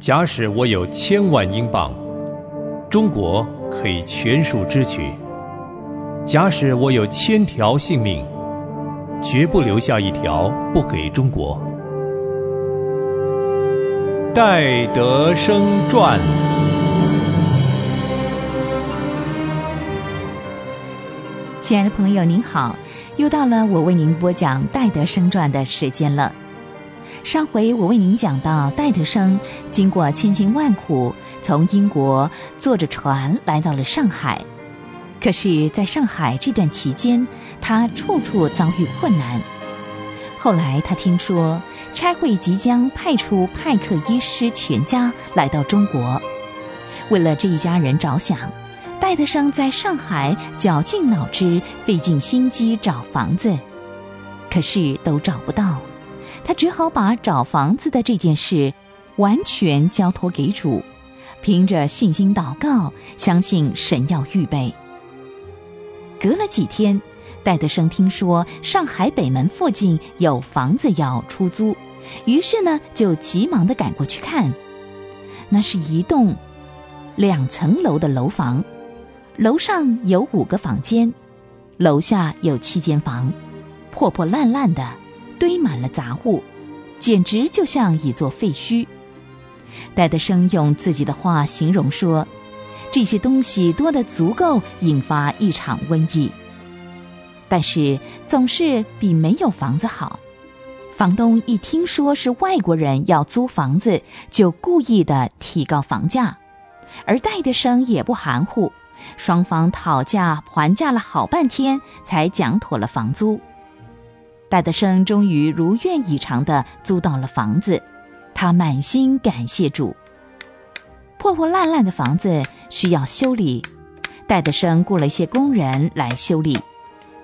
假使我有千万英镑，中国可以全数支取；假使我有千条性命，绝不留下一条不给中国。戴德生传。亲爱的朋友，您好，又到了我为您播讲《戴德生传》的时间了。上回我为您讲到，戴德生经过千辛万苦，从英国坐着船来到了上海。可是，在上海这段期间，他处处遭遇困难。后来，他听说差会即将派出派克医师全家来到中国，为了这一家人着想，戴德生在上海绞尽脑汁、费尽心机找房子，可是都找不到。他只好把找房子的这件事完全交托给主，凭着信心祷告，相信神要预备。隔了几天，戴德生听说上海北门附近有房子要出租，于是呢就急忙的赶过去看。那是一栋两层楼的楼房，楼上有五个房间，楼下有七间房，破破烂烂的。堆满了杂物，简直就像一座废墟。戴德生用自己的话形容说：“这些东西多得足够引发一场瘟疫。”但是总是比没有房子好。房东一听说是外国人要租房子，就故意的提高房价，而戴德生也不含糊，双方讨价还价了好半天，才讲妥了房租。戴德生终于如愿以偿地租到了房子，他满心感谢主。破破烂烂的房子需要修理，戴德生雇了一些工人来修理，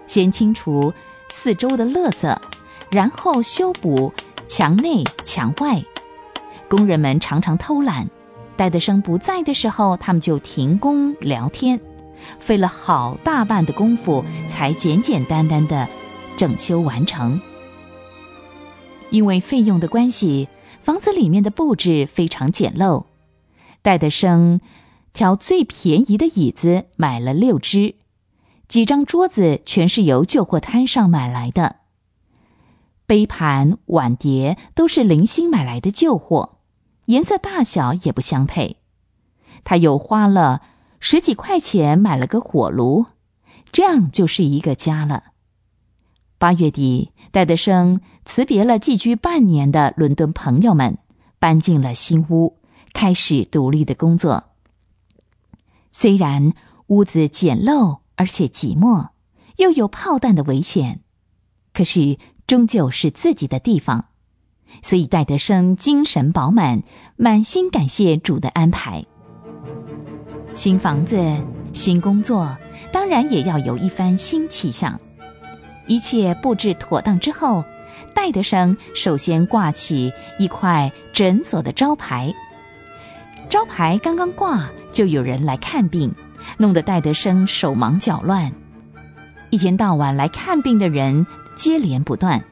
先清除四周的垃圾，然后修补墙内墙外。工人们常常偷懒，戴德生不在的时候，他们就停工聊天，费了好大半的功夫，才简简单单的。整修完成，因为费用的关系，房子里面的布置非常简陋。戴德生挑最便宜的椅子买了六只，几张桌子全是由旧货摊上买来的，杯盘碗碟都是零星买来的旧货，颜色大小也不相配。他又花了十几块钱买了个火炉，这样就是一个家了。八月底，戴德生辞别了寄居半年的伦敦朋友们，搬进了新屋，开始独立的工作。虽然屋子简陋而且寂寞，又有炮弹的危险，可是终究是自己的地方，所以戴德生精神饱满，满心感谢主的安排。新房子、新工作，当然也要有一番新气象。一切布置妥当之后，戴德生首先挂起一块诊所的招牌。招牌刚刚挂，就有人来看病，弄得戴德生手忙脚乱。一天到晚来看病的人接连不断，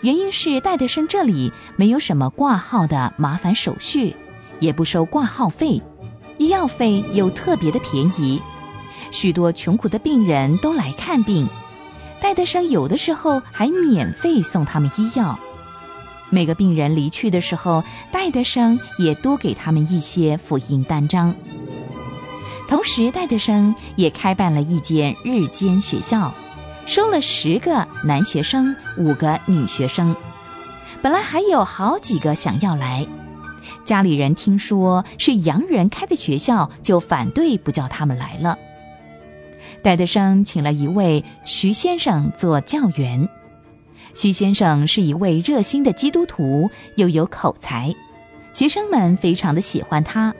原因是戴德生这里没有什么挂号的麻烦手续，也不收挂号费，医药费又特别的便宜，许多穷苦的病人都来看病。戴德生有的时候还免费送他们医药，每个病人离去的时候，戴德生也多给他们一些福音单张。同时，戴德生也开办了一间日间学校，收了十个男学生，五个女学生。本来还有好几个想要来，家里人听说是洋人开的学校，就反对不叫他们来了。戴德生请了一位徐先生做教员。徐先生是一位热心的基督徒，又有口才，学生们非常的喜欢他。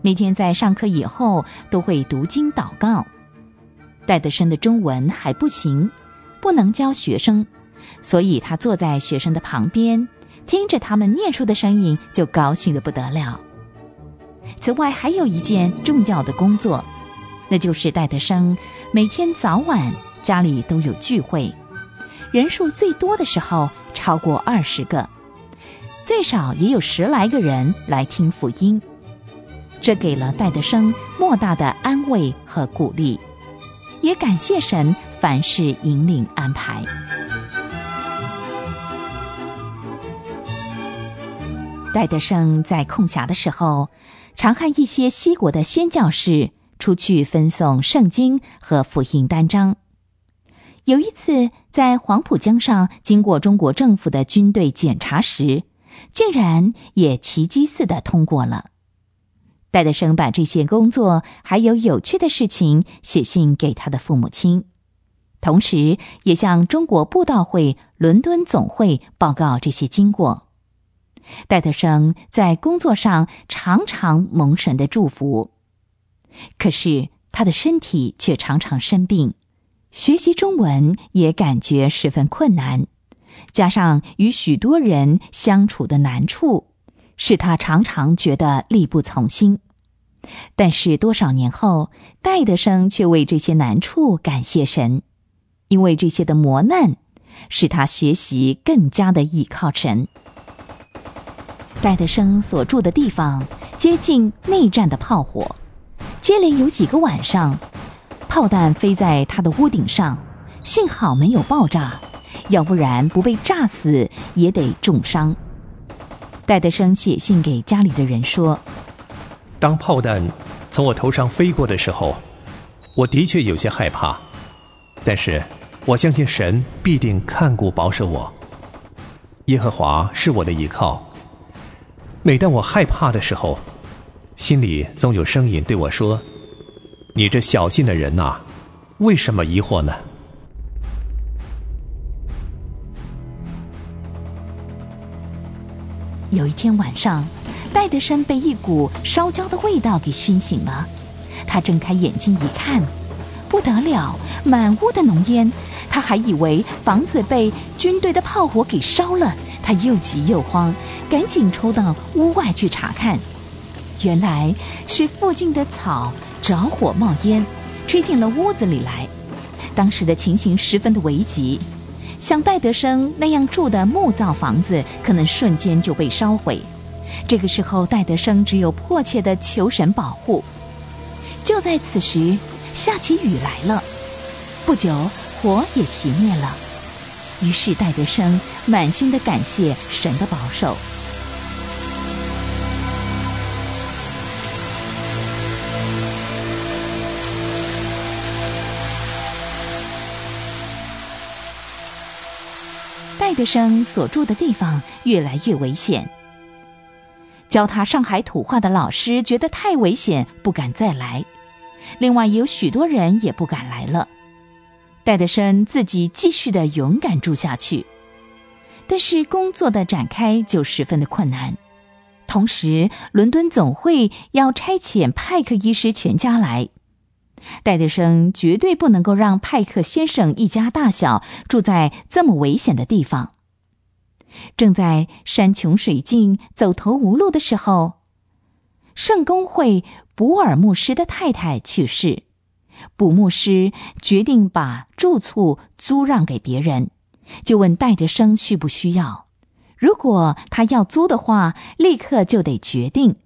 每天在上课以后都会读经祷告。戴德生的中文还不行，不能教学生，所以他坐在学生的旁边，听着他们念书的声音，就高兴的不得了。此外，还有一件重要的工作。那就是戴德生每天早晚家里都有聚会，人数最多的时候超过二十个。最少也有十来个人来听福音。这给了戴德生莫大的安慰和鼓励，也感谢神凡事引领安排。戴德生在空暇的时候，常和一些西国的宣教士出去分送圣经和福音单张。有一次，在黄浦江上经过中国政府的军队检查时，竟然也奇迹似的通过了。戴德生把这些工作还有有趣的事情写信给他的父母亲，同时也向中国布道会伦敦总会报告这些经过。戴德生在工作上常常蒙神的祝福，可是他的身体却常常生病，学习中文也感觉十分困难，加上与许多人相处的难处。使他常常觉得力不从心，但是多少年后，戴德生却为这些难处感谢神，因为这些的磨难使他学习更加的倚靠神。戴德生所住的地方接近内战的炮火，接连有几个晚上，炮弹飞在他的屋顶上，幸好没有爆炸，要不然不被炸死也得重伤。戴德生写信给家里的人说：“当炮弹从我头上飞过的时候，我的确有些害怕，但是我相信神必定看顾保守我。耶和华是我的依靠。每当我害怕的时候，心里总有声音对我说：‘你这小心的人呐，为什么疑惑呢？’”有一天晚上，戴德生被一股烧焦的味道给熏醒了。他睁开眼睛一看，不得了，满屋的浓烟。他还以为房子被军队的炮火给烧了，他又急又慌，赶紧冲到屋外去查看。原来是附近的草着火冒烟，吹进了屋子里来。当时的情形十分的危急。像戴德生那样住的木造房子，可能瞬间就被烧毁。这个时候，戴德生只有迫切的求神保护。就在此时，下起雨来了，不久火也熄灭了。于是，戴德生满心的感谢神的保守。戴德生所住的地方越来越危险。教他上海土话的老师觉得太危险，不敢再来。另外，有许多人也不敢来了。戴德生自己继续的勇敢住下去，但是工作的展开就十分的困难。同时，伦敦总会要差遣派克医师全家来。戴德生绝对不能够让派克先生一家大小住在这么危险的地方。正在山穷水尽、走投无路的时候，圣公会卜尔牧师的太太去世，卜牧师决定把住处租让给别人，就问戴德生需不需要。如果他要租的话，立刻就得决定。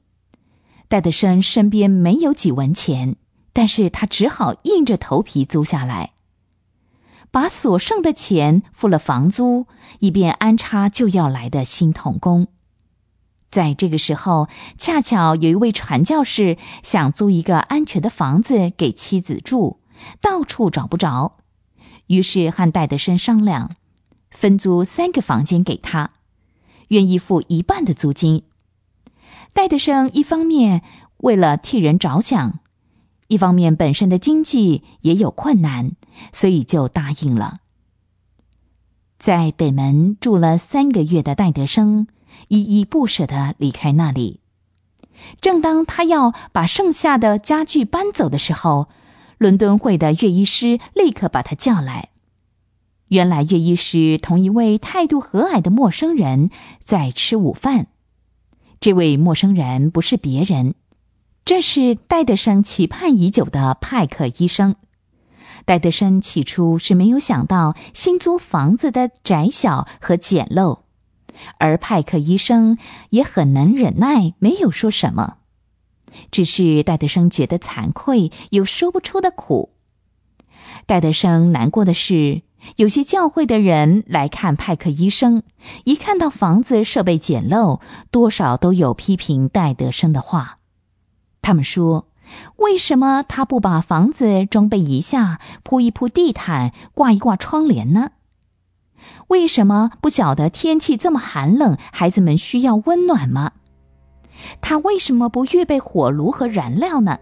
戴德生身边没有几文钱。但是他只好硬着头皮租下来，把所剩的钱付了房租，以便安插就要来的新童工。在这个时候，恰巧有一位传教士想租一个安全的房子给妻子住，到处找不着，于是和戴德生商量，分租三个房间给他，愿意付一半的租金。戴德生一方面为了替人着想。一方面，本身的经济也有困难，所以就答应了。在北门住了三个月的戴德生，依依不舍的离开那里。正当他要把剩下的家具搬走的时候，伦敦会的乐医师立刻把他叫来。原来，乐医师同一位态度和蔼的陌生人在吃午饭。这位陌生人不是别人。这是戴德生期盼已久的派克医生。戴德生起初是没有想到新租房子的窄小和简陋，而派克医生也很能忍耐，没有说什么。只是戴德生觉得惭愧，有说不出的苦。戴德生难过的是，有些教会的人来看派克医生，一看到房子设备简陋，多少都有批评戴德生的话。他们说：“为什么他不把房子装备一下，铺一铺地毯，挂一挂窗帘呢？为什么不晓得天气这么寒冷，孩子们需要温暖吗？他为什么不预备火炉和燃料呢？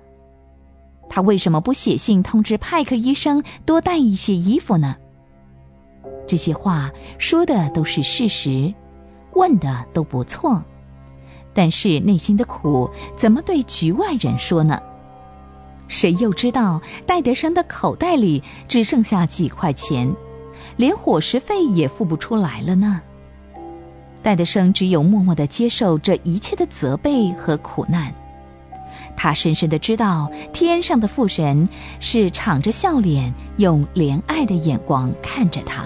他为什么不写信通知派克医生多带一些衣服呢？”这些话说的都是事实，问的都不错。但是内心的苦怎么对局外人说呢？谁又知道戴德生的口袋里只剩下几块钱，连伙食费也付不出来了呢？戴德生只有默默的接受这一切的责备和苦难。他深深的知道，天上的父神是敞着笑脸，用怜爱的眼光看着他。